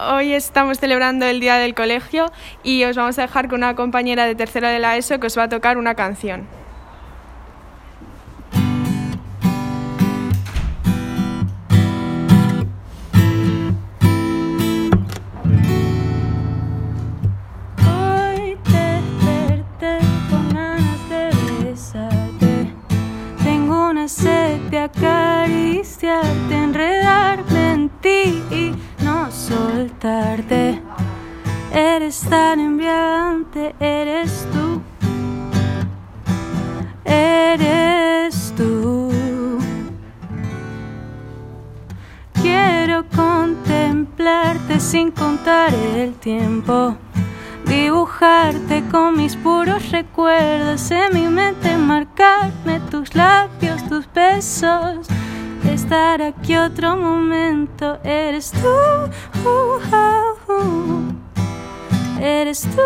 hoy estamos celebrando el Día del Colegio y os vamos a dejar con una compañera de tercero de la ESO que os va a tocar una canción. Sed de acariciarte, enredarme en ti Eres tan embriagante, eres tú. Eres tú. Quiero contemplarte sin contar el tiempo. Dibujarte con mis puros recuerdos en mi mente, marcarme tus labios, tus besos. Estar aquí otro momento, eres tú. uh, uh, uh. Eres tú.